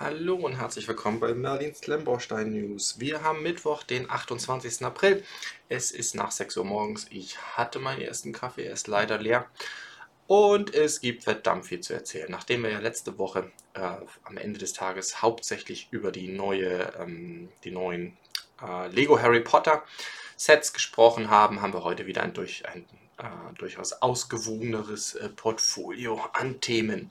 Hallo und herzlich willkommen bei Merlins Klemmbaustein News. Wir haben Mittwoch, den 28. April. Es ist nach 6 Uhr morgens. Ich hatte meinen ersten Kaffee, er ist leider leer. Und es gibt verdammt viel zu erzählen. Nachdem wir ja letzte Woche äh, am Ende des Tages hauptsächlich über die, neue, ähm, die neuen äh, Lego Harry Potter Sets gesprochen haben, haben wir heute wieder ein, durch, ein äh, durchaus ausgewogeneres äh, Portfolio an Themen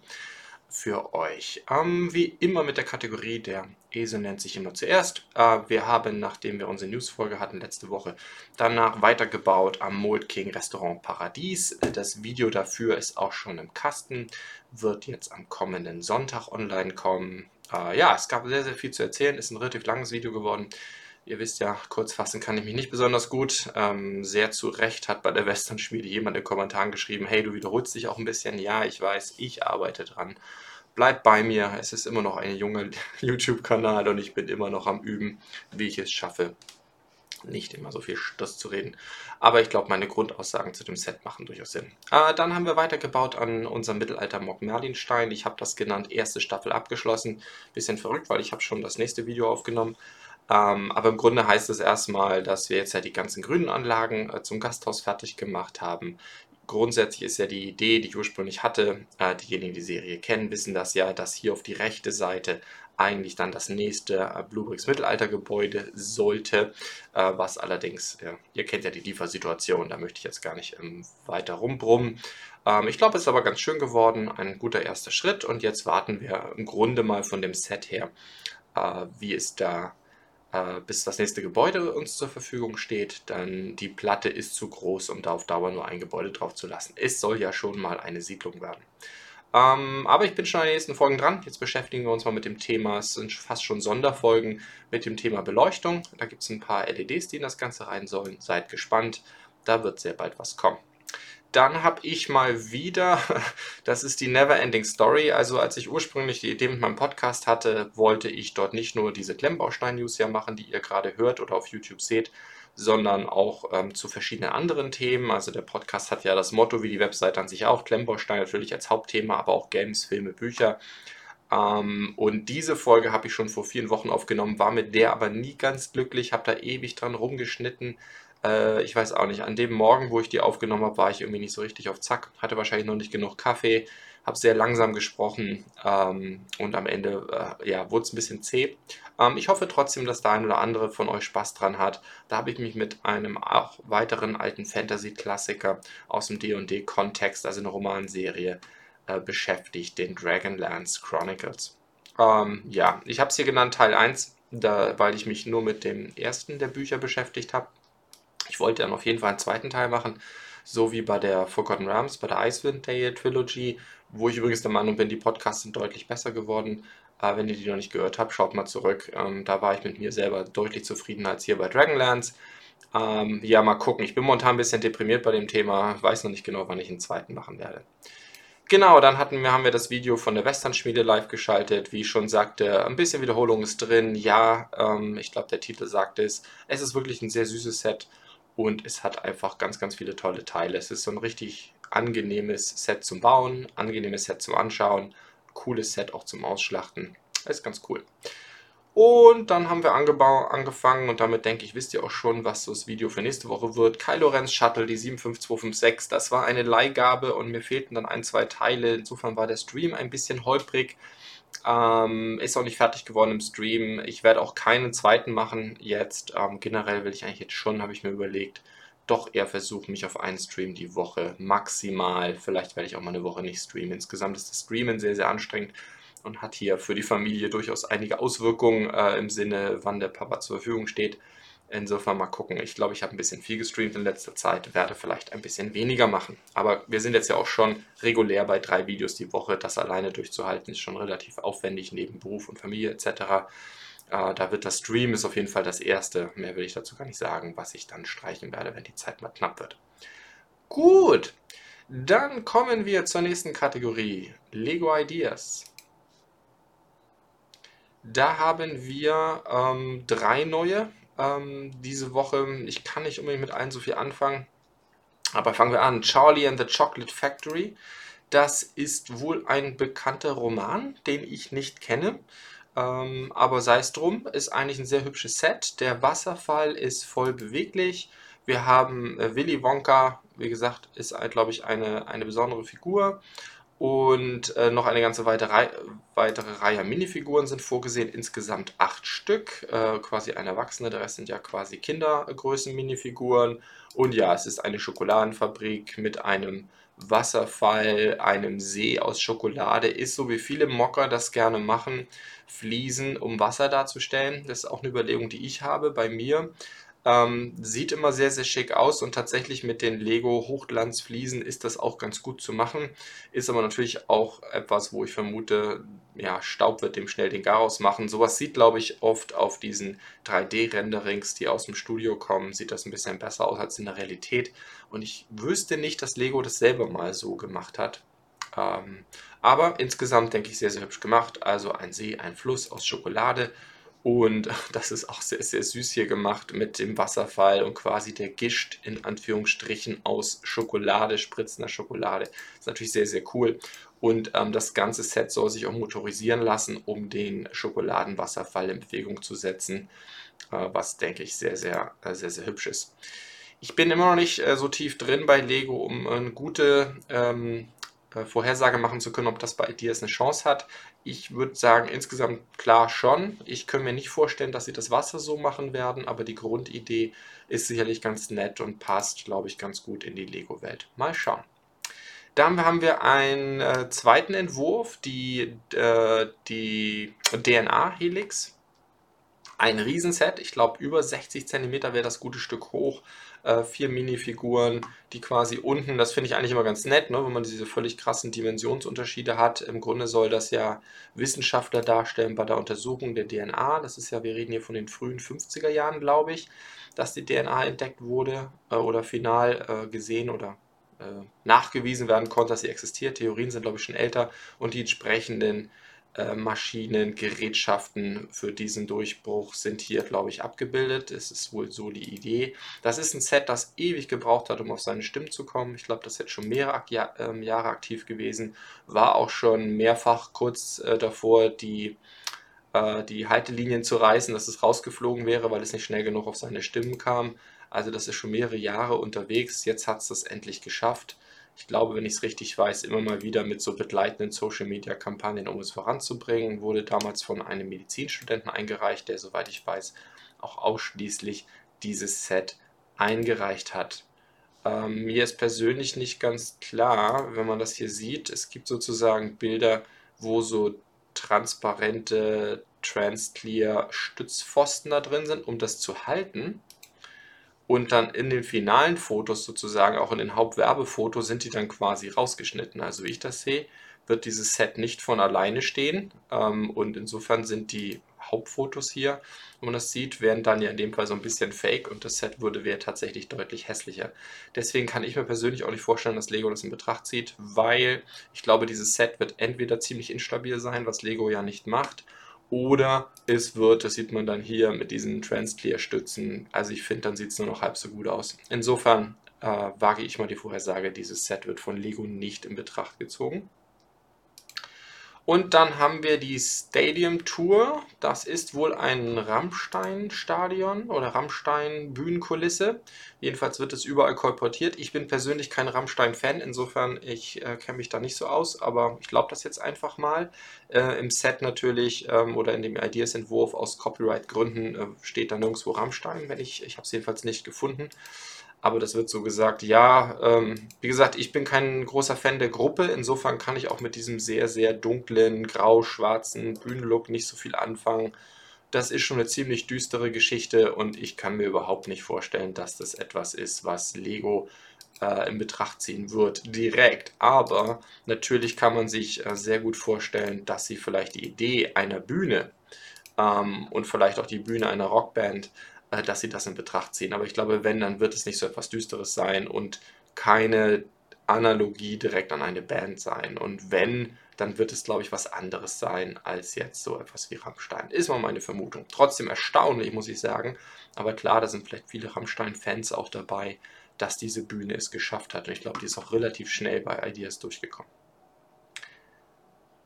für euch. Ähm, wie immer mit der Kategorie der Esel nennt sich immer zuerst. Äh, wir haben, nachdem wir unsere Newsfolge hatten letzte Woche, danach weitergebaut am Mold King Restaurant Paradies. Das Video dafür ist auch schon im Kasten, wird jetzt am kommenden Sonntag online kommen. Äh, ja, es gab sehr, sehr viel zu erzählen, ist ein relativ langes Video geworden. Ihr wisst ja, kurz fassen kann ich mich nicht besonders gut. Ähm, sehr zu Recht hat bei der Western-Schmiede jemand in den Kommentaren geschrieben, hey, du wiederholst dich auch ein bisschen. Ja, ich weiß, ich arbeite dran. Bleibt bei mir, es ist immer noch ein junger YouTube-Kanal und ich bin immer noch am Üben, wie ich es schaffe, nicht immer so viel Stoß zu reden. Aber ich glaube, meine Grundaussagen zu dem Set machen durchaus Sinn. Äh, dann haben wir weitergebaut an unserem Mittelalter-Mock Merlinstein. Ich habe das genannt, erste Staffel abgeschlossen. Bisschen verrückt, weil ich habe schon das nächste Video aufgenommen. Ähm, aber im Grunde heißt es erstmal, dass wir jetzt ja die ganzen grünen Anlagen äh, zum Gasthaus fertig gemacht haben. Grundsätzlich ist ja die Idee, die ich ursprünglich hatte, äh, diejenigen, die die Serie kennen, wissen das ja, dass hier auf die rechte Seite eigentlich dann das nächste äh, Bluebricks Mittelaltergebäude sollte, äh, was allerdings, ja, ihr kennt ja die Liefersituation, da möchte ich jetzt gar nicht ähm, weiter rumbrummen. Ähm, ich glaube, es ist aber ganz schön geworden, ein guter erster Schritt und jetzt warten wir im Grunde mal von dem Set her, äh, wie es da äh, bis das nächste Gebäude uns zur Verfügung steht, dann die Platte ist zu groß, um da auf Dauer nur ein Gebäude drauf zu lassen. Es soll ja schon mal eine Siedlung werden. Ähm, aber ich bin schon an den nächsten Folgen dran. Jetzt beschäftigen wir uns mal mit dem Thema, es sind fast schon Sonderfolgen mit dem Thema Beleuchtung. Da gibt es ein paar LEDs, die in das Ganze rein sollen. Seid gespannt, da wird sehr bald was kommen. Dann habe ich mal wieder, das ist die Neverending Story. Also als ich ursprünglich die Idee mit meinem Podcast hatte, wollte ich dort nicht nur diese Klemmbaustein-News ja machen, die ihr gerade hört oder auf YouTube seht, sondern auch ähm, zu verschiedenen anderen Themen. Also der Podcast hat ja das Motto, wie die Webseite an sich auch, Klemmbaustein natürlich als Hauptthema, aber auch Games, Filme, Bücher. Ähm, und diese Folge habe ich schon vor vielen Wochen aufgenommen, war mit der aber nie ganz glücklich, habe da ewig dran rumgeschnitten äh, ich weiß auch nicht. An dem Morgen, wo ich die aufgenommen habe, war ich irgendwie nicht so richtig auf Zack. Hatte wahrscheinlich noch nicht genug Kaffee. Habe sehr langsam gesprochen ähm, und am Ende äh, ja, wurde es ein bisschen zäh. Ähm, ich hoffe trotzdem, dass der ein oder andere von euch Spaß dran hat. Da habe ich mich mit einem auch weiteren alten Fantasy-Klassiker aus dem D&D-Kontext, also eine Romanserie, äh, beschäftigt, den Dragonlance Chronicles. Ähm, ja, ich habe es hier genannt Teil 1, da, weil ich mich nur mit dem ersten der Bücher beschäftigt habe. Ich wollte dann auf jeden Fall einen zweiten Teil machen, so wie bei der Forgotten Realms, bei der Icewind Dale Trilogy, wo ich übrigens der Meinung bin, die Podcasts sind deutlich besser geworden. Äh, wenn ihr die noch nicht gehört habt, schaut mal zurück. Ähm, da war ich mit mir selber deutlich zufriedener als hier bei Dragonlance. Ähm, ja, mal gucken. Ich bin momentan ein bisschen deprimiert bei dem Thema. Weiß noch nicht genau, wann ich einen zweiten machen werde. Genau, dann hatten wir, haben wir das Video von der Western-Schmiede live geschaltet. Wie ich schon sagte, ein bisschen Wiederholung ist drin. Ja, ähm, ich glaube, der Titel sagt es. Es ist wirklich ein sehr süßes Set und es hat einfach ganz, ganz viele tolle Teile. Es ist so ein richtig angenehmes Set zum Bauen, angenehmes Set zum Anschauen, cooles Set auch zum Ausschlachten. Ist ganz cool. Und dann haben wir angefangen und damit denke ich, wisst ihr auch schon, was so das Video für nächste Woche wird. Kylo Ren's Shuttle, die 75256, das war eine Leihgabe und mir fehlten dann ein, zwei Teile. Insofern war der Stream ein bisschen holprig. Ähm, ist auch nicht fertig geworden im Stream. Ich werde auch keinen zweiten machen jetzt. Ähm, generell will ich eigentlich jetzt schon, habe ich mir überlegt, doch eher versuchen, mich auf einen Stream die Woche maximal. Vielleicht werde ich auch mal eine Woche nicht streamen. Insgesamt ist das Streamen sehr, sehr anstrengend und hat hier für die Familie durchaus einige Auswirkungen äh, im Sinne, wann der Papa zur Verfügung steht. Insofern mal gucken. Ich glaube, ich habe ein bisschen viel gestreamt in letzter Zeit, werde vielleicht ein bisschen weniger machen. Aber wir sind jetzt ja auch schon regulär bei drei Videos die Woche. Das alleine durchzuhalten ist schon relativ aufwendig neben Beruf und Familie etc. Äh, da wird das Stream ist auf jeden Fall das erste. Mehr will ich dazu gar nicht sagen, was ich dann streichen werde, wenn die Zeit mal knapp wird. Gut, dann kommen wir zur nächsten Kategorie. Lego Ideas. Da haben wir ähm, drei neue ähm, diese Woche. Ich kann nicht unbedingt mit allen so viel anfangen. Aber fangen wir an. Charlie and the Chocolate Factory. Das ist wohl ein bekannter Roman, den ich nicht kenne. Ähm, aber sei es drum, ist eigentlich ein sehr hübsches Set. Der Wasserfall ist voll beweglich. Wir haben äh, Willy Wonka, wie gesagt, ist, glaube ich, eine, eine besondere Figur. Und äh, noch eine ganze weitere, Rei weitere Reihe Minifiguren sind vorgesehen, insgesamt acht Stück, äh, quasi ein Erwachsene, der Rest sind ja quasi Kindergrößen-Minifiguren. Und ja, es ist eine Schokoladenfabrik mit einem Wasserfall, einem See aus Schokolade. Ist so wie viele Mocker das gerne machen, Fliesen, um Wasser darzustellen. Das ist auch eine Überlegung, die ich habe bei mir. Ähm, sieht immer sehr, sehr schick aus und tatsächlich mit den Lego Hochglanzfliesen ist das auch ganz gut zu machen. Ist aber natürlich auch etwas, wo ich vermute, ja, Staub wird dem schnell den Garaus machen. Sowas sieht, glaube ich, oft auf diesen 3D-Renderings, die aus dem Studio kommen, sieht das ein bisschen besser aus als in der Realität. Und ich wüsste nicht, dass Lego das selber mal so gemacht hat. Ähm, aber insgesamt denke ich sehr, sehr hübsch gemacht. Also ein See, ein Fluss aus Schokolade und das ist auch sehr, sehr süß hier gemacht mit dem Wasserfall und quasi der Gischt in Anführungsstrichen aus Schokolade, spritzender Schokolade. Ist natürlich sehr, sehr cool. Und ähm, das ganze Set soll sich auch motorisieren lassen, um den Schokoladenwasserfall in Bewegung zu setzen, äh, was denke ich sehr, sehr, äh, sehr, sehr hübsch ist. Ich bin immer noch nicht äh, so tief drin bei Lego, um eine gute ähm, äh, Vorhersage machen zu können, ob das bei Ideas eine Chance hat. Ich würde sagen, insgesamt klar schon. Ich kann mir nicht vorstellen, dass sie das Wasser so machen werden, aber die Grundidee ist sicherlich ganz nett und passt, glaube ich, ganz gut in die Lego-Welt. Mal schauen. Dann haben wir einen äh, zweiten Entwurf, die, äh, die DNA-Helix. Ein Riesenset, ich glaube über 60 cm wäre das gute Stück hoch äh, vier Minifiguren, die quasi unten, das finde ich eigentlich immer ganz nett, ne, wenn man diese völlig krassen Dimensionsunterschiede hat. Im Grunde soll das ja Wissenschaftler darstellen bei der Untersuchung der DNA. Das ist ja, wir reden hier von den frühen 50er Jahren, glaube ich, dass die DNA entdeckt wurde äh, oder final äh, gesehen oder äh, nachgewiesen werden konnte, dass sie existiert. Theorien sind, glaube ich, schon älter und die entsprechenden äh, Maschinen, Gerätschaften für diesen Durchbruch sind hier, glaube ich, abgebildet. Es ist wohl so die Idee. Das ist ein Set, das ewig gebraucht hat, um auf seine Stimmen zu kommen. Ich glaube, das ist jetzt schon mehrere ähm, Jahre aktiv gewesen. War auch schon mehrfach kurz äh, davor, die, äh, die Haltelinien zu reißen, dass es rausgeflogen wäre, weil es nicht schnell genug auf seine Stimmen kam. Also das ist schon mehrere Jahre unterwegs. Jetzt hat es das endlich geschafft ich glaube, wenn ich es richtig weiß, immer mal wieder mit so begleitenden Social-Media-Kampagnen, um es voranzubringen. Wurde damals von einem Medizinstudenten eingereicht, der, soweit ich weiß, auch ausschließlich dieses Set eingereicht hat. Ähm, mir ist persönlich nicht ganz klar, wenn man das hier sieht. Es gibt sozusagen Bilder, wo so transparente Transclear Stützpfosten da drin sind, um das zu halten. Und dann in den finalen Fotos sozusagen, auch in den Hauptwerbefotos, sind die dann quasi rausgeschnitten. Also wie ich das sehe, wird dieses Set nicht von alleine stehen. Ähm, und insofern sind die Hauptfotos hier, wenn man das sieht, wären dann ja in dem Fall so ein bisschen fake und das Set würde wäre tatsächlich deutlich hässlicher. Deswegen kann ich mir persönlich auch nicht vorstellen, dass Lego das in Betracht zieht, weil ich glaube, dieses Set wird entweder ziemlich instabil sein, was Lego ja nicht macht, oder es wird, das sieht man dann hier mit diesen Transclear-Stützen, also ich finde, dann sieht es nur noch halb so gut aus. Insofern äh, wage ich mal die Vorhersage, dieses Set wird von Lego nicht in Betracht gezogen. Und dann haben wir die Stadium Tour. Das ist wohl ein Rammstein-Stadion oder Rammstein-Bühnenkulisse. Jedenfalls wird es überall kolportiert. Ich bin persönlich kein Rammstein-Fan, insofern ich äh, kenne mich da nicht so aus, aber ich glaube das jetzt einfach mal. Äh, Im Set natürlich ähm, oder in dem Ideas-Entwurf aus Copyright-Gründen äh, steht da nirgendwo Rammstein, wenn ich, ich habe es jedenfalls nicht gefunden aber das wird so gesagt. Ja, ähm, wie gesagt, ich bin kein großer Fan der Gruppe, insofern kann ich auch mit diesem sehr, sehr dunklen, grau-schwarzen Bühnenlook nicht so viel anfangen. Das ist schon eine ziemlich düstere Geschichte und ich kann mir überhaupt nicht vorstellen, dass das etwas ist, was Lego äh, in Betracht ziehen wird, direkt. Aber natürlich kann man sich äh, sehr gut vorstellen, dass sie vielleicht die Idee einer Bühne ähm, und vielleicht auch die Bühne einer Rockband äh, dass sie das in Betracht ziehen. Aber ich glaube, wenn, dann wird es nicht so etwas Düsteres sein und keine Analogie direkt an eine Band sein. Und wenn, dann wird es, glaube ich, was anderes sein als jetzt so etwas wie Rammstein. Ist mal meine Vermutung. Trotzdem erstaunlich, muss ich sagen. Aber klar, da sind vielleicht viele Rammstein-Fans auch dabei, dass diese Bühne es geschafft hat. Und ich glaube, die ist auch relativ schnell bei Ideas durchgekommen.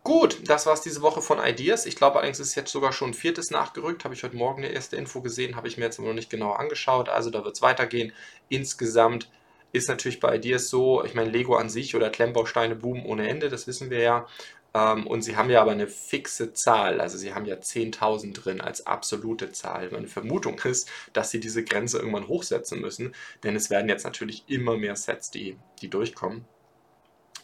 Gut, das war es diese Woche von Ideas. Ich glaube allerdings ist jetzt sogar schon ein viertes nachgerückt. Habe ich heute Morgen eine erste Info gesehen, habe ich mir jetzt aber noch nicht genau angeschaut. Also da wird es weitergehen. Insgesamt ist natürlich bei Ideas so, ich meine, Lego an sich oder Klemmbausteine boomen ohne Ende, das wissen wir ja. Ähm, und sie haben ja aber eine fixe Zahl, also sie haben ja 10.000 drin als absolute Zahl. Meine Vermutung ist, dass sie diese Grenze irgendwann hochsetzen müssen, denn es werden jetzt natürlich immer mehr Sets, die, die durchkommen.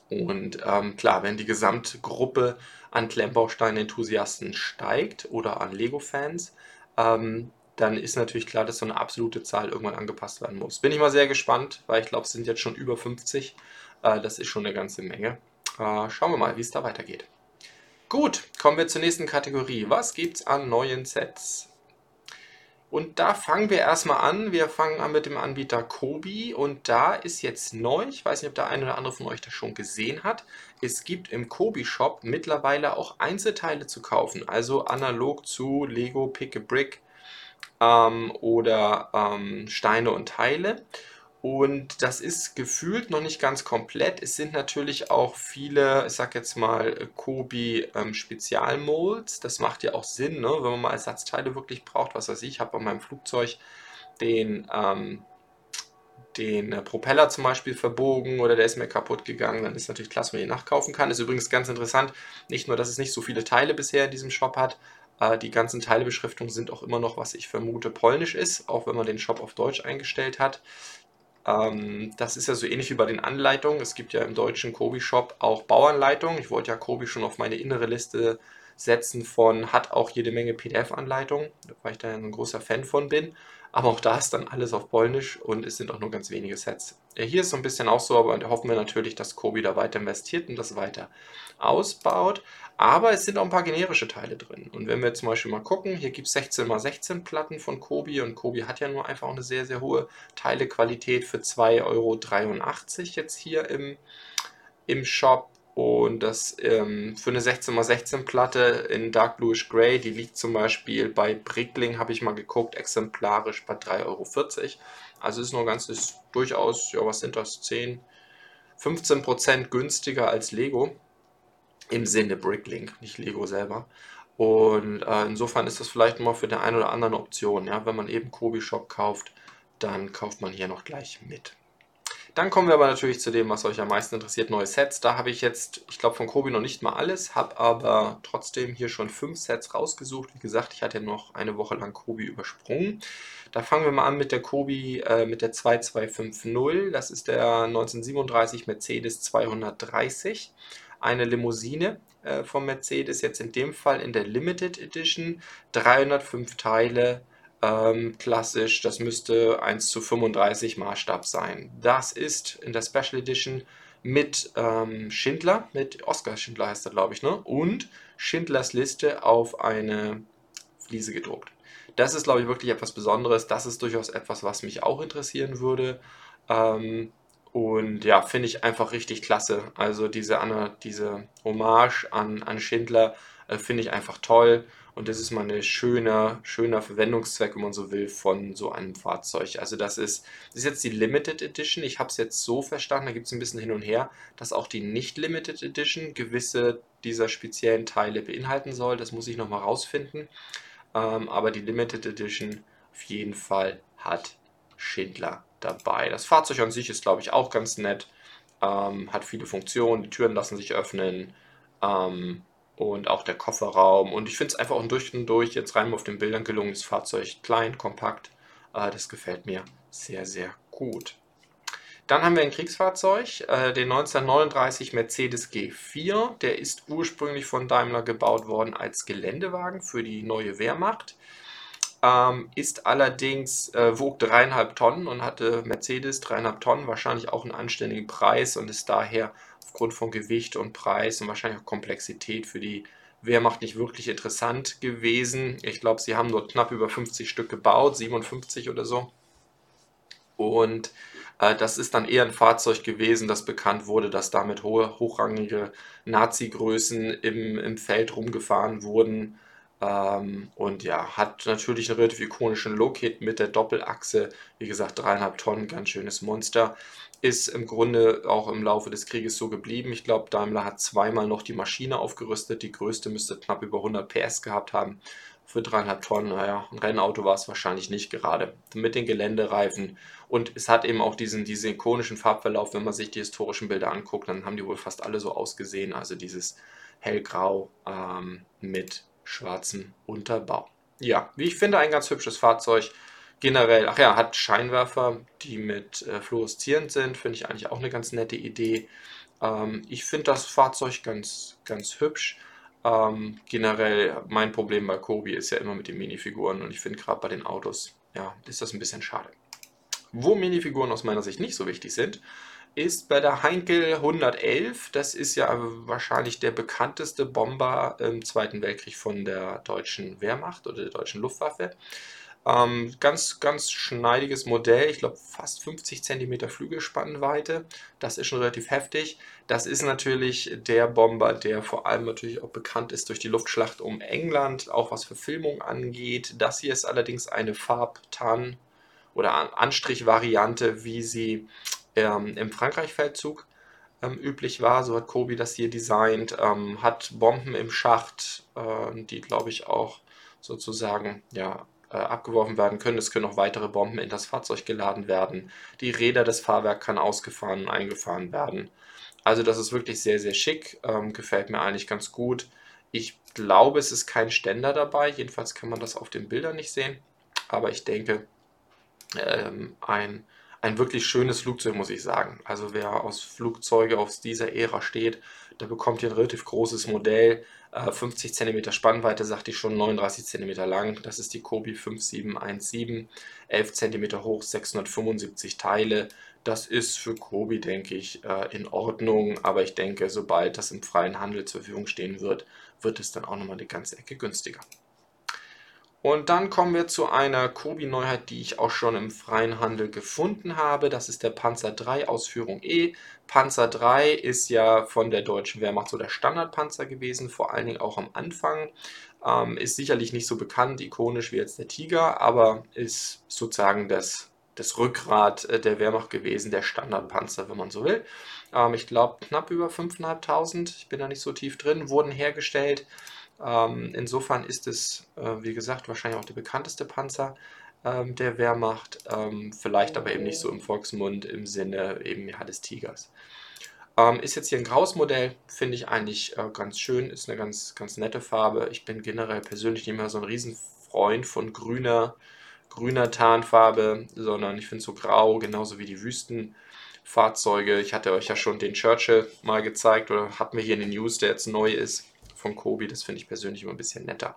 Und ähm, klar, wenn die Gesamtgruppe an Klemmbaustein-Enthusiasten steigt oder an Lego-Fans, ähm, dann ist natürlich klar, dass so eine absolute Zahl irgendwann angepasst werden muss. Bin ich mal sehr gespannt, weil ich glaube, es sind jetzt schon über 50. Äh, das ist schon eine ganze Menge. Äh, schauen wir mal, wie es da weitergeht. Gut, kommen wir zur nächsten Kategorie. Was gibt es an neuen Sets? Und da fangen wir erstmal an. Wir fangen an mit dem Anbieter Kobi und da ist jetzt neu, ich weiß nicht, ob der eine oder andere von euch das schon gesehen hat, es gibt im Kobi Shop mittlerweile auch Einzelteile zu kaufen, also analog zu Lego Pick a Brick ähm, oder ähm, Steine und Teile. Und das ist gefühlt noch nicht ganz komplett. Es sind natürlich auch viele, ich sag jetzt mal, Kobi ähm, Spezialmolds. Das macht ja auch Sinn, ne? wenn man mal Ersatzteile wirklich braucht. Was weiß ich, ich habe bei meinem Flugzeug den, ähm, den Propeller zum Beispiel verbogen oder der ist mir kaputt gegangen. Dann ist natürlich klasse, wenn man ihn nachkaufen kann. Ist übrigens ganz interessant, nicht nur, dass es nicht so viele Teile bisher in diesem Shop hat, äh, die ganzen Teilebeschriftungen sind auch immer noch, was ich vermute, polnisch ist, auch wenn man den Shop auf Deutsch eingestellt hat. Ähm, das ist ja so ähnlich wie bei den Anleitungen. Es gibt ja im deutschen Kobi-Shop auch Bauanleitungen. Ich wollte ja Kobi schon auf meine innere Liste setzen von, hat auch jede Menge PDF-Anleitungen, weil ich da ein großer Fan von bin. Aber auch da ist dann alles auf Polnisch und es sind auch nur ganz wenige Sets. Hier ist so ein bisschen auch so, aber da hoffen wir natürlich, dass Kobi da weiter investiert und das weiter ausbaut. Aber es sind auch ein paar generische Teile drin. Und wenn wir zum Beispiel mal gucken, hier gibt es 16x16 Platten von Kobi und Kobi hat ja nur einfach eine sehr, sehr hohe Teilequalität für 2,83 Euro jetzt hier im, im Shop. Und das ähm, für eine 16x16 Platte in Dark Bluish Gray, die liegt zum Beispiel bei Brickling, habe ich mal geguckt, exemplarisch bei 3,40 Euro. Also ist nur ganz, ist durchaus, ja, was sind das, 10, 15 Prozent günstiger als Lego. Im Sinne Bricklink, nicht Lego selber. Und äh, insofern ist das vielleicht mal für den einen oder anderen Option. Ja? Wenn man eben Kobi Shop kauft, dann kauft man hier noch gleich mit. Dann kommen wir aber natürlich zu dem, was euch am meisten interessiert, neue Sets. Da habe ich jetzt, ich glaube von Kobi noch nicht mal alles, habe aber trotzdem hier schon fünf Sets rausgesucht. Wie gesagt, ich hatte noch eine Woche lang Kobi übersprungen. Da fangen wir mal an mit der Kobi, äh, mit der 2250. Das ist der 1937 Mercedes 230. Eine Limousine äh, vom Mercedes, jetzt in dem Fall in der Limited Edition. 305 Teile, ähm, klassisch, das müsste 1 zu 35 Maßstab sein. Das ist in der Special Edition mit ähm, Schindler, mit Oskar Schindler heißt er, glaube ich, ne? und Schindlers Liste auf eine Fliese gedruckt. Das ist, glaube ich, wirklich etwas Besonderes. Das ist durchaus etwas, was mich auch interessieren würde. Ähm, und ja, finde ich einfach richtig klasse. Also diese, diese Hommage an, an Schindler äh, finde ich einfach toll. Und das ist mal ein schöner, schöner Verwendungszweck, wenn man so will, von so einem Fahrzeug. Also das ist, das ist jetzt die Limited Edition. Ich habe es jetzt so verstanden, da gibt es ein bisschen hin und her, dass auch die Nicht-Limited Edition gewisse dieser speziellen Teile beinhalten soll. Das muss ich nochmal rausfinden. Ähm, aber die Limited Edition auf jeden Fall hat Schindler dabei. Das Fahrzeug an sich ist, glaube ich, auch ganz nett. Ähm, hat viele Funktionen, die Türen lassen sich öffnen. Ähm, und auch der Kofferraum. Und ich finde es einfach auch durch und durch jetzt rein auf den Bildern gelungenes Fahrzeug. Klein, kompakt. Äh, das gefällt mir sehr, sehr gut. Dann haben wir ein Kriegsfahrzeug, äh, den 1939 Mercedes G4. Der ist ursprünglich von Daimler gebaut worden als Geländewagen für die neue Wehrmacht. Ähm, ist allerdings, äh, wog dreieinhalb Tonnen und hatte Mercedes dreieinhalb Tonnen, wahrscheinlich auch einen anständigen Preis und ist daher aufgrund von Gewicht und Preis und wahrscheinlich auch Komplexität für die Wehrmacht nicht wirklich interessant gewesen. Ich glaube, sie haben nur knapp über 50 Stück gebaut, 57 oder so. Und äh, das ist dann eher ein Fahrzeug gewesen, das bekannt wurde, dass damit hohe, hochrangige Nazi-Größen im, im Feld rumgefahren wurden. Ähm, und ja, hat natürlich einen relativ ikonischen Look-Hit mit der Doppelachse. Wie gesagt, dreieinhalb Tonnen, ganz schönes Monster. Ist im Grunde auch im Laufe des Krieges so geblieben. Ich glaube, Daimler hat zweimal noch die Maschine aufgerüstet. Die größte müsste knapp über 100 PS gehabt haben. Für dreieinhalb Tonnen, naja, ein Rennauto war es wahrscheinlich nicht gerade. Mit den Geländereifen. Und es hat eben auch diesen, diesen ikonischen Farbverlauf. Wenn man sich die historischen Bilder anguckt, dann haben die wohl fast alle so ausgesehen. Also dieses hellgrau ähm, mit schwarzem Unterbau. Ja, wie ich finde, ein ganz hübsches Fahrzeug. Generell, ach ja, hat Scheinwerfer, die mit äh, fluoreszierend sind. Finde ich eigentlich auch eine ganz nette Idee. Ähm, ich finde das Fahrzeug ganz, ganz hübsch. Ähm, generell, mein Problem bei Kobi ist ja immer mit den Minifiguren und ich finde gerade bei den Autos, ja, ist das ein bisschen schade. Wo Minifiguren aus meiner Sicht nicht so wichtig sind, ist bei der Heinkel 111. Das ist ja wahrscheinlich der bekannteste Bomber im Zweiten Weltkrieg von der deutschen Wehrmacht oder der deutschen Luftwaffe. Ähm, ganz, ganz schneidiges Modell, ich glaube fast 50 cm Flügelspannweite. Das ist schon relativ heftig. Das ist natürlich der Bomber, der vor allem natürlich auch bekannt ist durch die Luftschlacht um England, auch was Verfilmung angeht. Das hier ist allerdings eine Farbtan- oder Anstrich-Variante, wie sie ähm, im Frankreich-Feldzug ähm, üblich war. So hat Kobi das hier designt, ähm, hat Bomben im Schacht, äh, die glaube ich auch sozusagen ja, äh, abgeworfen werden können. Es können auch weitere Bomben in das Fahrzeug geladen werden. Die Räder des Fahrwerks kann ausgefahren und eingefahren werden. Also das ist wirklich sehr, sehr schick. Ähm, gefällt mir eigentlich ganz gut. Ich glaube, es ist kein Ständer dabei. Jedenfalls kann man das auf den Bildern nicht sehen. Aber ich denke, ähm, ein ein wirklich schönes Flugzeug, muss ich sagen. Also wer aus Flugzeuge aus dieser Ära steht, der bekommt hier ein relativ großes Modell. 50 cm Spannweite, sagte ich schon, 39 cm lang. Das ist die Kobi 5717, 11 cm hoch, 675 Teile. Das ist für Kobi, denke ich, äh, in Ordnung. Aber ich denke, sobald das im freien Handel zur Verfügung stehen wird, wird es dann auch nochmal eine ganze Ecke günstiger. Und dann kommen wir zu einer Kobi-Neuheit, die ich auch schon im freien Handel gefunden habe. Das ist der Panzer 3 Ausführung E. Panzer 3 ist ja von der deutschen Wehrmacht so der Standardpanzer gewesen, vor allen Dingen auch am Anfang. Ähm, ist sicherlich nicht so bekannt, ikonisch wie jetzt der Tiger, aber ist sozusagen das, das Rückgrat äh, der Wehrmacht gewesen, der Standardpanzer, wenn man so will. Ähm, ich glaube, knapp über 5.500, ich bin da nicht so tief drin, wurden hergestellt. Ähm, insofern ist es, äh, wie gesagt, wahrscheinlich auch der bekannteste Panzer ähm, der Wehrmacht, ähm, vielleicht aber eben nicht so im Volksmund im Sinne eben ja, des Tigers. Ähm, ist jetzt hier ein graues Modell, finde ich eigentlich äh, ganz schön, ist eine ganz, ganz nette Farbe. Ich bin generell persönlich nicht mehr so ein Riesenfreund von grüner, grüner Tarnfarbe, sondern ich finde so grau, genauso wie die Wüstenfahrzeuge. Ich hatte euch ja schon den Churchill mal gezeigt oder hatten wir hier in den News, der jetzt neu ist von Kobi. Das finde ich persönlich immer ein bisschen netter.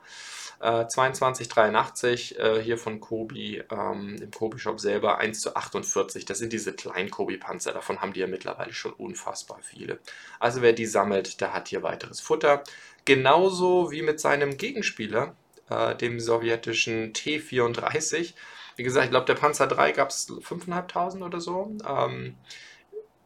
Äh, 2283 äh, hier von Kobi ähm, im Kobi-Shop selber 1 zu 48. Das sind diese kleinen Kobi-Panzer. Davon haben die ja mittlerweile schon unfassbar viele. Also wer die sammelt, der hat hier weiteres Futter. Genauso wie mit seinem Gegenspieler, äh, dem sowjetischen T-34. Wie gesagt, ich glaube, der Panzer 3 gab es 5.500 oder so. Ähm,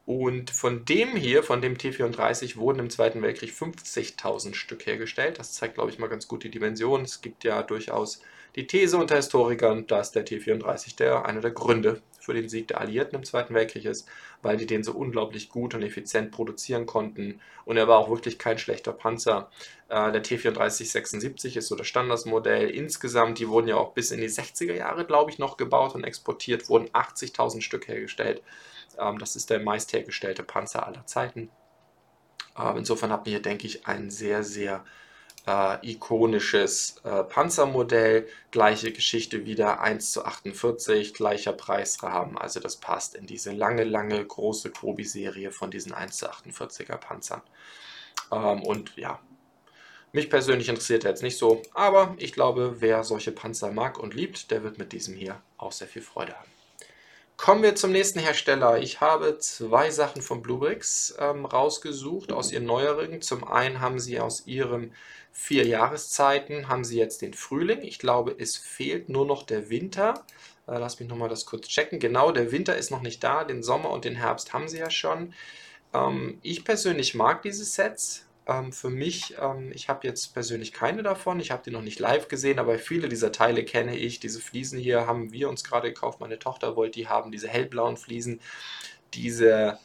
und von dem hier, von dem T34, wurden im Zweiten Weltkrieg 50.000 Stück hergestellt. Das zeigt, glaube ich, mal ganz gut die Dimension. Es gibt ja durchaus die These unter Historikern, dass der T34 der einer der Gründe für den Sieg der Alliierten im Zweiten Weltkrieg ist, weil die den so unglaublich gut und effizient produzieren konnten. Und er war auch wirklich kein schlechter Panzer. Äh, der T34-76 ist so das Standardmodell. Insgesamt, die wurden ja auch bis in die 60er Jahre, glaube ich, noch gebaut und exportiert, wurden 80.000 Stück hergestellt. Ähm, das ist der meist hergestellte Panzer aller Zeiten. Ähm, insofern haben wir hier, denke ich, ein sehr, sehr äh, ikonisches äh, Panzermodell. Gleiche Geschichte wieder 1 zu 48, gleicher Preisrahmen. Also das passt in diese lange, lange große Kobi-Serie von diesen 1 zu 48er Panzern. Ähm, und ja, mich persönlich interessiert er jetzt nicht so, aber ich glaube, wer solche Panzer mag und liebt, der wird mit diesem hier auch sehr viel Freude haben. Kommen wir zum nächsten Hersteller. Ich habe zwei Sachen von Bluebricks ähm, rausgesucht aus ihren neueren. Zum einen haben sie aus ihren vier Jahreszeiten, haben sie jetzt den Frühling. Ich glaube, es fehlt nur noch der Winter. Äh, lass mich nochmal das kurz checken. Genau, der Winter ist noch nicht da. Den Sommer und den Herbst haben sie ja schon. Ähm, ich persönlich mag diese Sets. Ähm, für mich, ähm, ich habe jetzt persönlich keine davon. Ich habe die noch nicht live gesehen, aber viele dieser Teile kenne ich. Diese Fliesen hier haben wir uns gerade gekauft. Meine Tochter wollte die haben, diese hellblauen Fliesen. Diese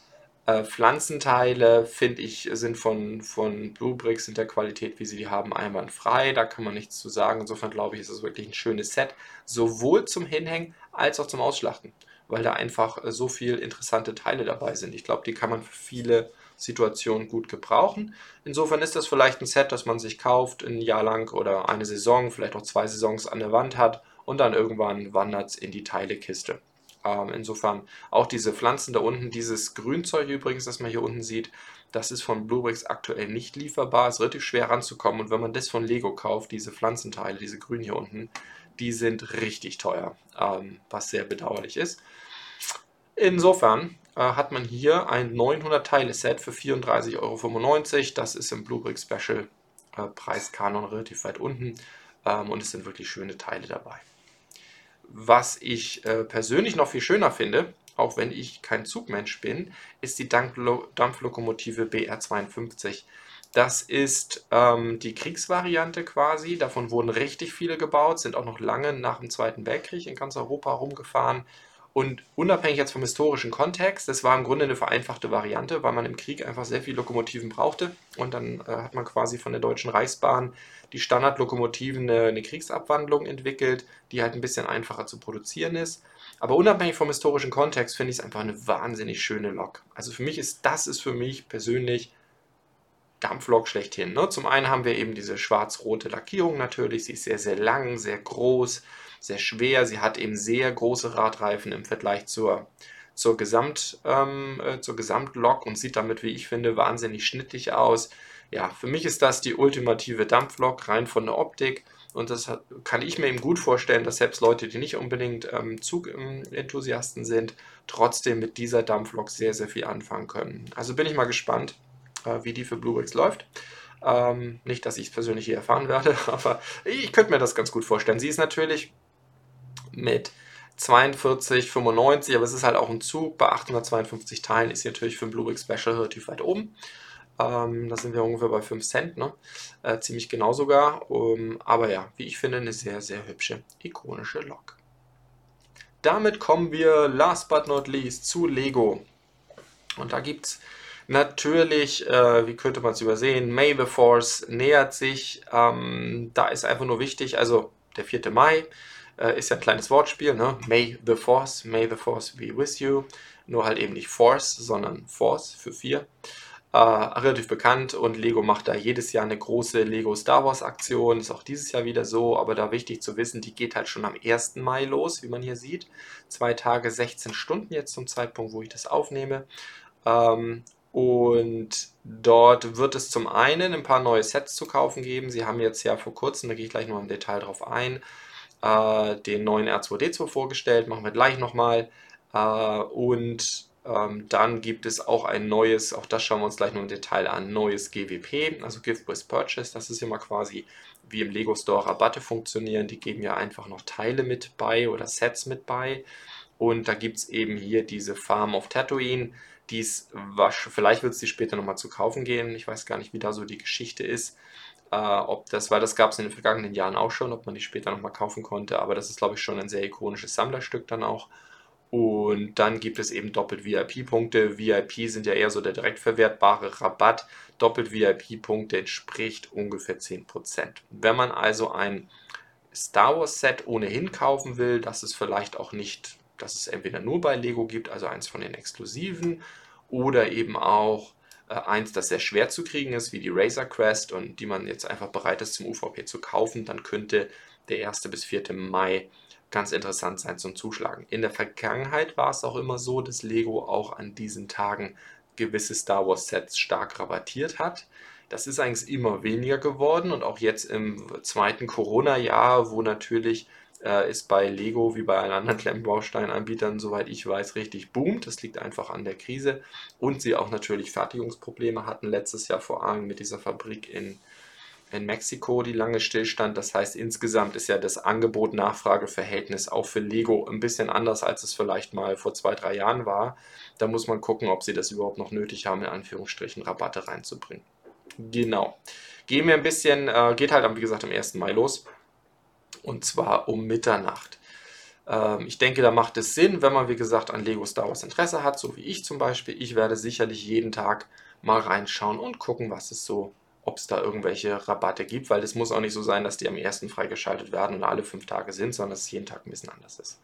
äh, Pflanzenteile, finde ich, sind von, von Bluebricks in der Qualität, wie sie die haben, einwandfrei. Da kann man nichts zu sagen. Insofern glaube ich, ist es wirklich ein schönes Set. Sowohl zum Hinhängen als auch zum Ausschlachten. Weil da einfach äh, so viele interessante Teile dabei sind. Ich glaube, die kann man für viele Situationen gut gebrauchen. Insofern ist das vielleicht ein Set, das man sich kauft, ein Jahr lang oder eine Saison, vielleicht auch zwei Saisons an der Wand hat und dann irgendwann wandert es in die Teilekiste. Ähm, insofern auch diese Pflanzen da unten, dieses Grünzeug übrigens, das man hier unten sieht, das ist von Bluebricks aktuell nicht lieferbar, ist relativ schwer ranzukommen und wenn man das von Lego kauft, diese Pflanzenteile, diese Grün hier unten, die sind richtig teuer, ähm, was sehr bedauerlich ist. Insofern äh, hat man hier ein 900-Teile-Set für 34,95 Euro. Das ist im Bluebrick Special äh, Preiskanon relativ weit unten ähm, und es sind wirklich schöne Teile dabei. Was ich äh, persönlich noch viel schöner finde, auch wenn ich kein Zugmensch bin, ist die Dampflokomotive BR52. Das ist ähm, die Kriegsvariante quasi. Davon wurden richtig viele gebaut, sind auch noch lange nach dem Zweiten Weltkrieg in ganz Europa rumgefahren. Und unabhängig jetzt vom historischen Kontext, das war im Grunde eine vereinfachte Variante, weil man im Krieg einfach sehr viele Lokomotiven brauchte. Und dann äh, hat man quasi von der Deutschen Reichsbahn die Standardlokomotiven eine, eine Kriegsabwandlung entwickelt, die halt ein bisschen einfacher zu produzieren ist. Aber unabhängig vom historischen Kontext finde ich es einfach eine wahnsinnig schöne Lok. Also für mich ist das ist für mich persönlich Dampflok schlechthin. Ne? Zum einen haben wir eben diese schwarz-rote Lackierung natürlich, sie ist sehr, sehr lang, sehr groß, sehr schwer. Sie hat eben sehr große Radreifen im Vergleich zur, zur, Gesamt, ähm, äh, zur Gesamtlok und sieht damit, wie ich finde, wahnsinnig schnittlich aus. Ja, für mich ist das die ultimative Dampflok, rein von der Optik. Und das kann ich mir eben gut vorstellen, dass selbst Leute, die nicht unbedingt ähm, Zugenthusiasten sind, trotzdem mit dieser Dampflok sehr, sehr viel anfangen können. Also bin ich mal gespannt, äh, wie die für Bluebricks läuft. Ähm, nicht, dass ich es persönlich hier erfahren werde, aber ich könnte mir das ganz gut vorstellen. Sie ist natürlich mit 42,95, aber es ist halt auch ein Zug. Bei 852 Teilen ist natürlich für ein Bluebrick Special relativ weit oben. Ähm, da sind wir ungefähr bei 5 Cent, ne? Äh, ziemlich genau sogar. Um, aber ja, wie ich finde, eine sehr, sehr hübsche, ikonische Lok. Damit kommen wir last but not least zu Lego. Und da gibt es natürlich, äh, wie könnte man es übersehen, May the Force nähert sich. Ähm, da ist einfach nur wichtig, also der 4. Mai äh, ist ja ein kleines Wortspiel, ne? May the Force, May the Force be with you. Nur halt eben nicht Force, sondern Force für vier. Äh, relativ bekannt und Lego macht da jedes Jahr eine große Lego Star Wars Aktion. Ist auch dieses Jahr wieder so, aber da wichtig zu wissen, die geht halt schon am 1. Mai los, wie man hier sieht. Zwei Tage, 16 Stunden jetzt zum Zeitpunkt, wo ich das aufnehme. Ähm, und dort wird es zum einen ein paar neue Sets zu kaufen geben. Sie haben jetzt ja vor kurzem, da gehe ich gleich noch im Detail drauf ein, äh, den neuen R2D2 vorgestellt, machen wir gleich nochmal. Äh, und ähm, dann gibt es auch ein neues, auch das schauen wir uns gleich noch im Detail an, neues GWP, also Gift with Purchase. Das ist immer quasi wie im Lego Store Rabatte funktionieren. Die geben ja einfach noch Teile mit bei oder Sets mit bei. Und da gibt es eben hier diese Farm of Tatooine. Dies, vielleicht wird es die später nochmal zu kaufen gehen. Ich weiß gar nicht, wie da so die Geschichte ist. Äh, ob das, weil das gab es in den vergangenen Jahren auch schon, ob man die später nochmal kaufen konnte, aber das ist, glaube ich, schon ein sehr ikonisches Sammlerstück dann auch. Und dann gibt es eben doppelt VIP-Punkte. VIP sind ja eher so der direkt verwertbare Rabatt. Doppelt VIP-Punkte entspricht ungefähr 10%. Wenn man also ein Star Wars Set ohnehin kaufen will, dass es vielleicht auch nicht, dass es entweder nur bei Lego gibt, also eins von den exklusiven, oder eben auch eins, das sehr schwer zu kriegen ist, wie die Razer Crest und die man jetzt einfach bereit ist zum UVP zu kaufen, dann könnte der 1. bis 4. Mai ganz interessant sein zum Zuschlagen. In der Vergangenheit war es auch immer so, dass Lego auch an diesen Tagen gewisse Star Wars Sets stark rabattiert hat. Das ist eigentlich immer weniger geworden und auch jetzt im zweiten Corona-Jahr, wo natürlich äh, ist bei Lego wie bei allen anderen Klemmbausteinanbietern, soweit ich weiß, richtig boomt. Das liegt einfach an der Krise und sie auch natürlich Fertigungsprobleme hatten letztes Jahr vor allem mit dieser Fabrik in, in Mexiko, die lange stillstand. Das heißt, insgesamt ist ja das Angebot-Nachfrage-Verhältnis auch für Lego ein bisschen anders, als es vielleicht mal vor zwei, drei Jahren war. Da muss man gucken, ob sie das überhaupt noch nötig haben, in Anführungsstrichen Rabatte reinzubringen. Genau. Gehen wir ein bisschen, äh, geht halt, wie gesagt, am 1. Mai los. Und zwar um Mitternacht. Ähm, ich denke, da macht es Sinn, wenn man, wie gesagt, an Lego Star Wars Interesse hat, so wie ich zum Beispiel. Ich werde sicherlich jeden Tag mal reinschauen und gucken, was es so, ob es da irgendwelche Rabatte gibt, weil es muss auch nicht so sein, dass die am 1. freigeschaltet werden und alle fünf Tage sind, sondern dass es jeden Tag ein bisschen anders ist.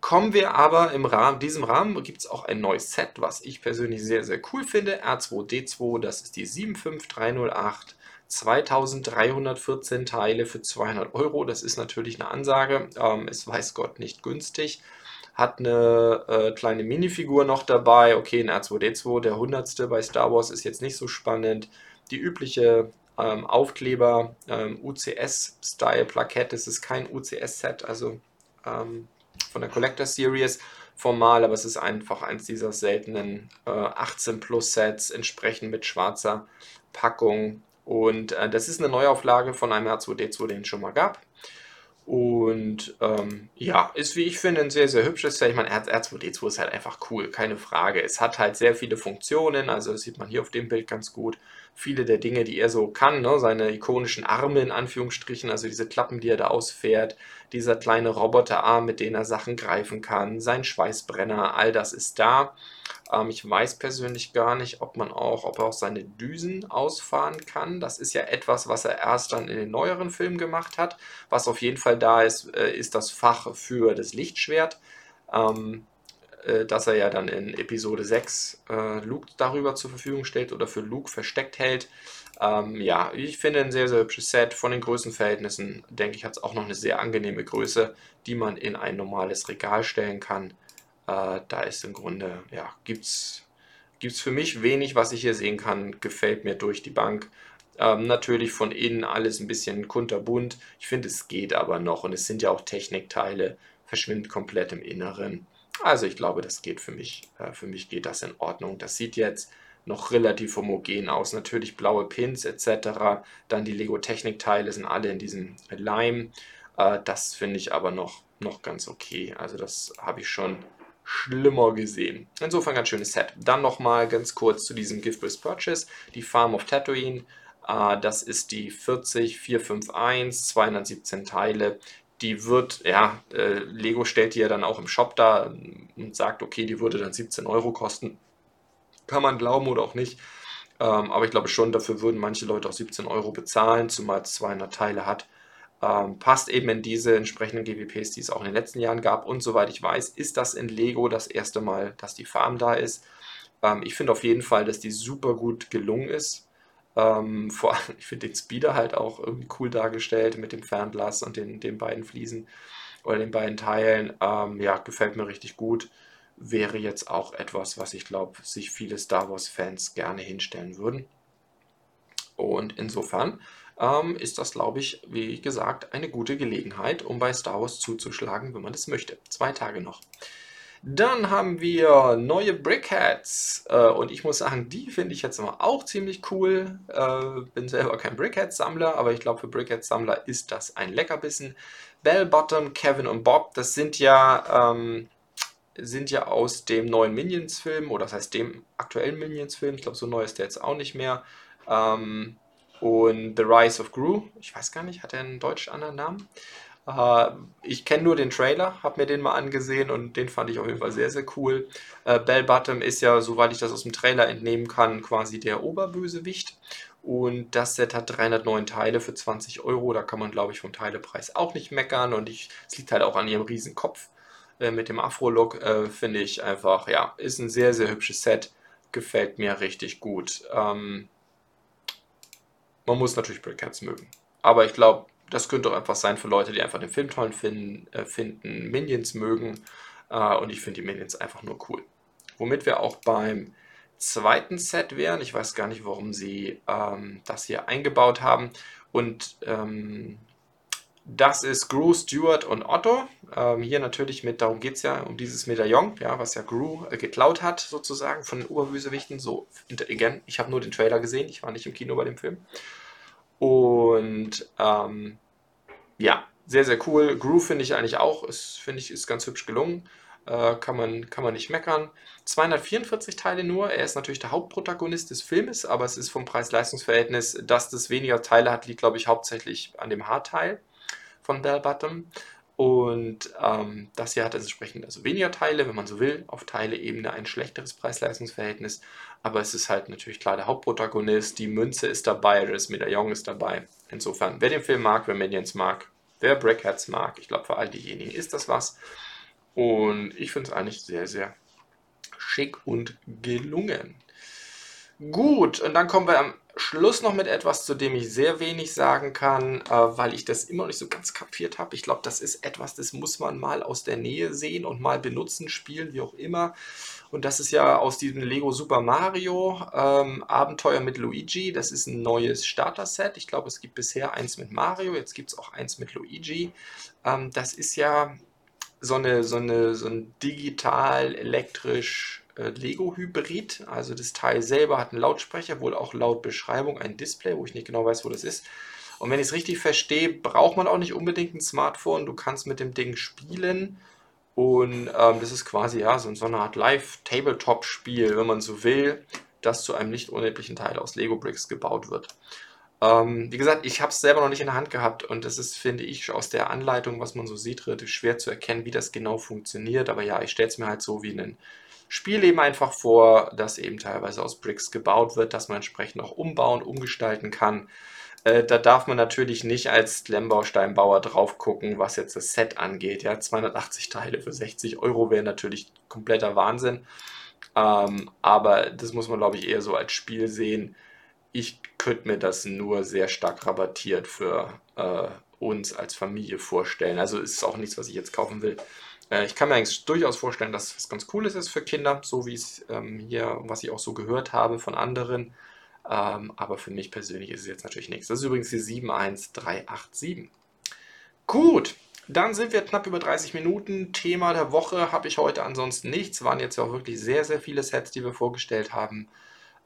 Kommen wir aber im Rahmen, diesem Rahmen gibt es auch ein neues Set, was ich persönlich sehr, sehr cool finde. R2D2, das ist die 75308. 2314 Teile für 200 Euro. Das ist natürlich eine Ansage. Ähm, ist weiß Gott nicht günstig. Hat eine äh, kleine Minifigur noch dabei. Okay, ein R2D2, der 100. bei Star Wars ist jetzt nicht so spannend. Die übliche ähm, Aufkleber, ähm, UCS-Style-Plakette. Es ist kein UCS-Set, also ähm, von der Collector Series formal, aber es ist einfach eins dieser seltenen äh, 18 Plus Sets, entsprechend mit schwarzer Packung. Und äh, das ist eine Neuauflage von einem R2D2, den es schon mal gab. Und ähm, ja, ist wie ich finde ein sehr, sehr hübsches Set. Ich meine, R2D2 ist halt einfach cool, keine Frage. Es hat halt sehr viele Funktionen, also das sieht man hier auf dem Bild ganz gut viele der Dinge, die er so kann, ne? seine ikonischen Arme in Anführungsstrichen, also diese Klappen, die er da ausfährt, dieser kleine Roboterarm, mit dem er Sachen greifen kann, sein Schweißbrenner, all das ist da. Ähm, ich weiß persönlich gar nicht, ob man auch, ob er auch seine Düsen ausfahren kann. Das ist ja etwas, was er erst dann in den neueren Filmen gemacht hat. Was auf jeden Fall da ist, äh, ist das Fach für das Lichtschwert. Ähm, äh, dass er ja dann in Episode 6 äh, Luke darüber zur Verfügung stellt oder für Luke versteckt hält. Ähm, ja, ich finde ein sehr, sehr hübsches Set. Von den Größenverhältnissen, denke ich, hat es auch noch eine sehr angenehme Größe, die man in ein normales Regal stellen kann. Äh, da ist im Grunde, ja, gibt es für mich wenig, was ich hier sehen kann. Gefällt mir durch die Bank. Ähm, natürlich von innen alles ein bisschen kunterbunt. Ich finde, es geht aber noch und es sind ja auch Technikteile, verschwindet komplett im Inneren. Also ich glaube, das geht für mich. Äh, für mich geht das in Ordnung. Das sieht jetzt noch relativ homogen aus. Natürlich blaue Pins etc. Dann die Lego Technik-Teile sind alle in diesem Leim. Äh, das finde ich aber noch, noch ganz okay. Also das habe ich schon schlimmer gesehen. Insofern ganz schönes Set. Dann nochmal ganz kurz zu diesem Gift with Purchase. Die Farm of Tatooine. Äh, das ist die 40451, 217 Teile die wird, ja, äh, Lego stellt die ja dann auch im Shop da und sagt, okay, die würde dann 17 Euro kosten. Kann man glauben oder auch nicht. Ähm, aber ich glaube schon, dafür würden manche Leute auch 17 Euro bezahlen, zumal es 200 Teile hat. Ähm, passt eben in diese entsprechenden GWPs, die es auch in den letzten Jahren gab. Und soweit ich weiß, ist das in Lego das erste Mal, dass die Farm da ist. Ähm, ich finde auf jeden Fall, dass die super gut gelungen ist. Ähm, vor allem, ich finde den Speeder halt auch irgendwie cool dargestellt mit dem Fernglas und den, den beiden Fliesen oder den beiden Teilen. Ähm, ja, gefällt mir richtig gut. Wäre jetzt auch etwas, was ich glaube, sich viele Star Wars-Fans gerne hinstellen würden. Und insofern ähm, ist das, glaube ich, wie gesagt, eine gute Gelegenheit, um bei Star Wars zuzuschlagen, wenn man das möchte. Zwei Tage noch. Dann haben wir neue Brickheads. Äh, und ich muss sagen, die finde ich jetzt immer auch ziemlich cool. Äh, bin selber kein Brickhead-Sammler, aber ich glaube, für Brickhead-Sammler ist das ein Leckerbissen. Bell Bottom, Kevin und Bob, das sind ja, ähm, sind ja aus dem neuen Minions-Film, oder das heißt dem aktuellen Minions-Film. Ich glaube, so neu ist der jetzt auch nicht mehr. Ähm, und The Rise of Gru, ich weiß gar nicht, hat er einen deutsch anderen Namen? Äh, ich kenne nur den Trailer, habe mir den mal angesehen und den fand ich auf jeden Fall sehr, sehr cool. Äh, Bell Bottom ist ja, soweit ich das aus dem Trailer entnehmen kann, quasi der Oberbösewicht. Und das Set hat 309 Teile für 20 Euro. Da kann man, glaube ich, vom Teilepreis auch nicht meckern. Und es liegt halt auch an ihrem riesen Kopf äh, mit dem Afro-Look. Äh, Finde ich einfach, ja, ist ein sehr, sehr hübsches Set. Gefällt mir richtig gut. Ähm, man muss natürlich Brickheads mögen. Aber ich glaube, das könnte auch einfach sein für Leute, die einfach den Film toll finden, äh, finden Minions mögen. Äh, und ich finde die Minions einfach nur cool. Womit wir auch beim zweiten Set wären. Ich weiß gar nicht, warum sie ähm, das hier eingebaut haben. Und ähm, das ist Gru, Stuart und Otto. Ähm, hier natürlich mit, darum geht es ja, um dieses Medaillon, ja, was ja Gru äh, geklaut hat, sozusagen, von den Oberbösewichten. So, again, ich habe nur den Trailer gesehen, ich war nicht im Kino bei dem Film. Und ähm, ja, sehr, sehr cool. Groove finde ich eigentlich auch, finde ich, ist ganz hübsch gelungen. Äh, kann, man, kann man nicht meckern. 244 Teile nur. Er ist natürlich der Hauptprotagonist des Filmes, aber es ist vom Preis-Leistungs-Verhältnis, dass das weniger Teile hat, liegt, glaube ich, hauptsächlich an dem Haarteil von Bell Bottom. Und ähm, das hier hat entsprechend also weniger Teile, wenn man so will, auf Teile-Ebene ein schlechteres Preis-Leistungs-Verhältnis. Aber es ist halt natürlich klar der Hauptprotagonist, die Münze ist dabei, das Medaillon ist dabei. Insofern, wer den Film mag, wer Minions mag, wer Brickheads mag, ich glaube für all diejenigen ist das was. Und ich finde es eigentlich sehr, sehr schick und gelungen. Gut, und dann kommen wir am Schluss noch mit etwas, zu dem ich sehr wenig sagen kann, äh, weil ich das immer noch nicht so ganz kapiert habe. Ich glaube, das ist etwas, das muss man mal aus der Nähe sehen und mal benutzen, spielen, wie auch immer. Und das ist ja aus diesem Lego Super Mario ähm, Abenteuer mit Luigi. Das ist ein neues Starter-Set. Ich glaube, es gibt bisher eins mit Mario, jetzt gibt es auch eins mit Luigi. Ähm, das ist ja so, eine, so, eine, so ein digital-elektrisch äh, Lego-Hybrid. Also das Teil selber hat einen Lautsprecher, wohl auch laut Beschreibung ein Display, wo ich nicht genau weiß, wo das ist. Und wenn ich es richtig verstehe, braucht man auch nicht unbedingt ein Smartphone. Du kannst mit dem Ding spielen. Und ähm, das ist quasi ja so, so eine Art Live-Tabletop-Spiel, wenn man so will, das zu einem nicht unerheblichen Teil aus Lego Bricks gebaut wird. Ähm, wie gesagt, ich habe es selber noch nicht in der Hand gehabt und es ist, finde ich, aus der Anleitung, was man so sieht, relativ schwer zu erkennen, wie das genau funktioniert. Aber ja, ich stelle es mir halt so wie ein Spiel eben einfach vor, das eben teilweise aus Bricks gebaut wird, dass man entsprechend auch umbauen, umgestalten kann. Äh, da darf man natürlich nicht als Lembausteinbauer drauf gucken, was jetzt das Set angeht. Ja, 280 Teile für 60 Euro wäre natürlich kompletter Wahnsinn. Ähm, aber das muss man, glaube ich, eher so als Spiel sehen. Ich könnte mir das nur sehr stark rabattiert für äh, uns als Familie vorstellen. Also ist auch nichts, was ich jetzt kaufen will. Äh, ich kann mir eigentlich durchaus vorstellen, dass es ganz Cooles ist für Kinder, so wie es ähm, hier, was ich auch so gehört habe von anderen. Ähm, aber für mich persönlich ist es jetzt natürlich nichts. Das ist übrigens die 71387. Gut, dann sind wir knapp über 30 Minuten. Thema der Woche habe ich heute ansonsten nichts. Waren jetzt ja auch wirklich sehr, sehr viele Sets, die wir vorgestellt haben.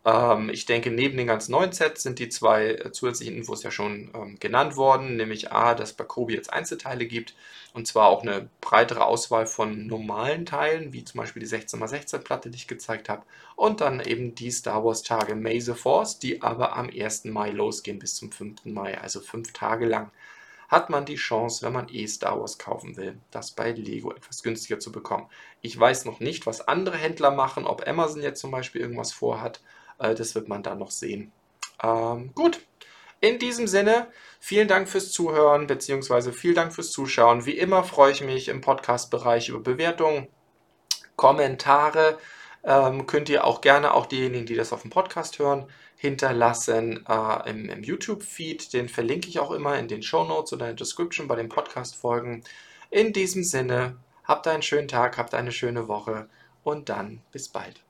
Ähm, ich denke, neben den ganz neuen Sets sind die zwei äh, zusätzlichen Infos ja schon ähm, genannt worden, nämlich A, dass bei Kobi jetzt Einzelteile gibt und zwar auch eine breitere Auswahl von normalen Teilen, wie zum Beispiel die 16x16 Platte, die ich gezeigt habe, und dann eben die Star Wars Tage Maze Force, die aber am 1. Mai losgehen bis zum 5. Mai, also fünf Tage lang hat man die Chance, wenn man eh Star Wars kaufen will, das bei Lego etwas günstiger zu bekommen. Ich weiß noch nicht, was andere Händler machen, ob Amazon jetzt zum Beispiel irgendwas vorhat äh, das wird man dann noch sehen. Ähm, gut, in diesem Sinne, vielen Dank fürs Zuhören, beziehungsweise vielen Dank fürs Zuschauen. Wie immer freue ich mich im Podcast-Bereich über Bewertungen, Kommentare. Ähm, könnt ihr auch gerne, auch diejenigen, die das auf dem Podcast hören, hinterlassen äh, im, im YouTube-Feed. Den verlinke ich auch immer in den Show Notes oder in der Description bei den Podcast-Folgen. In diesem Sinne, habt einen schönen Tag, habt eine schöne Woche und dann bis bald.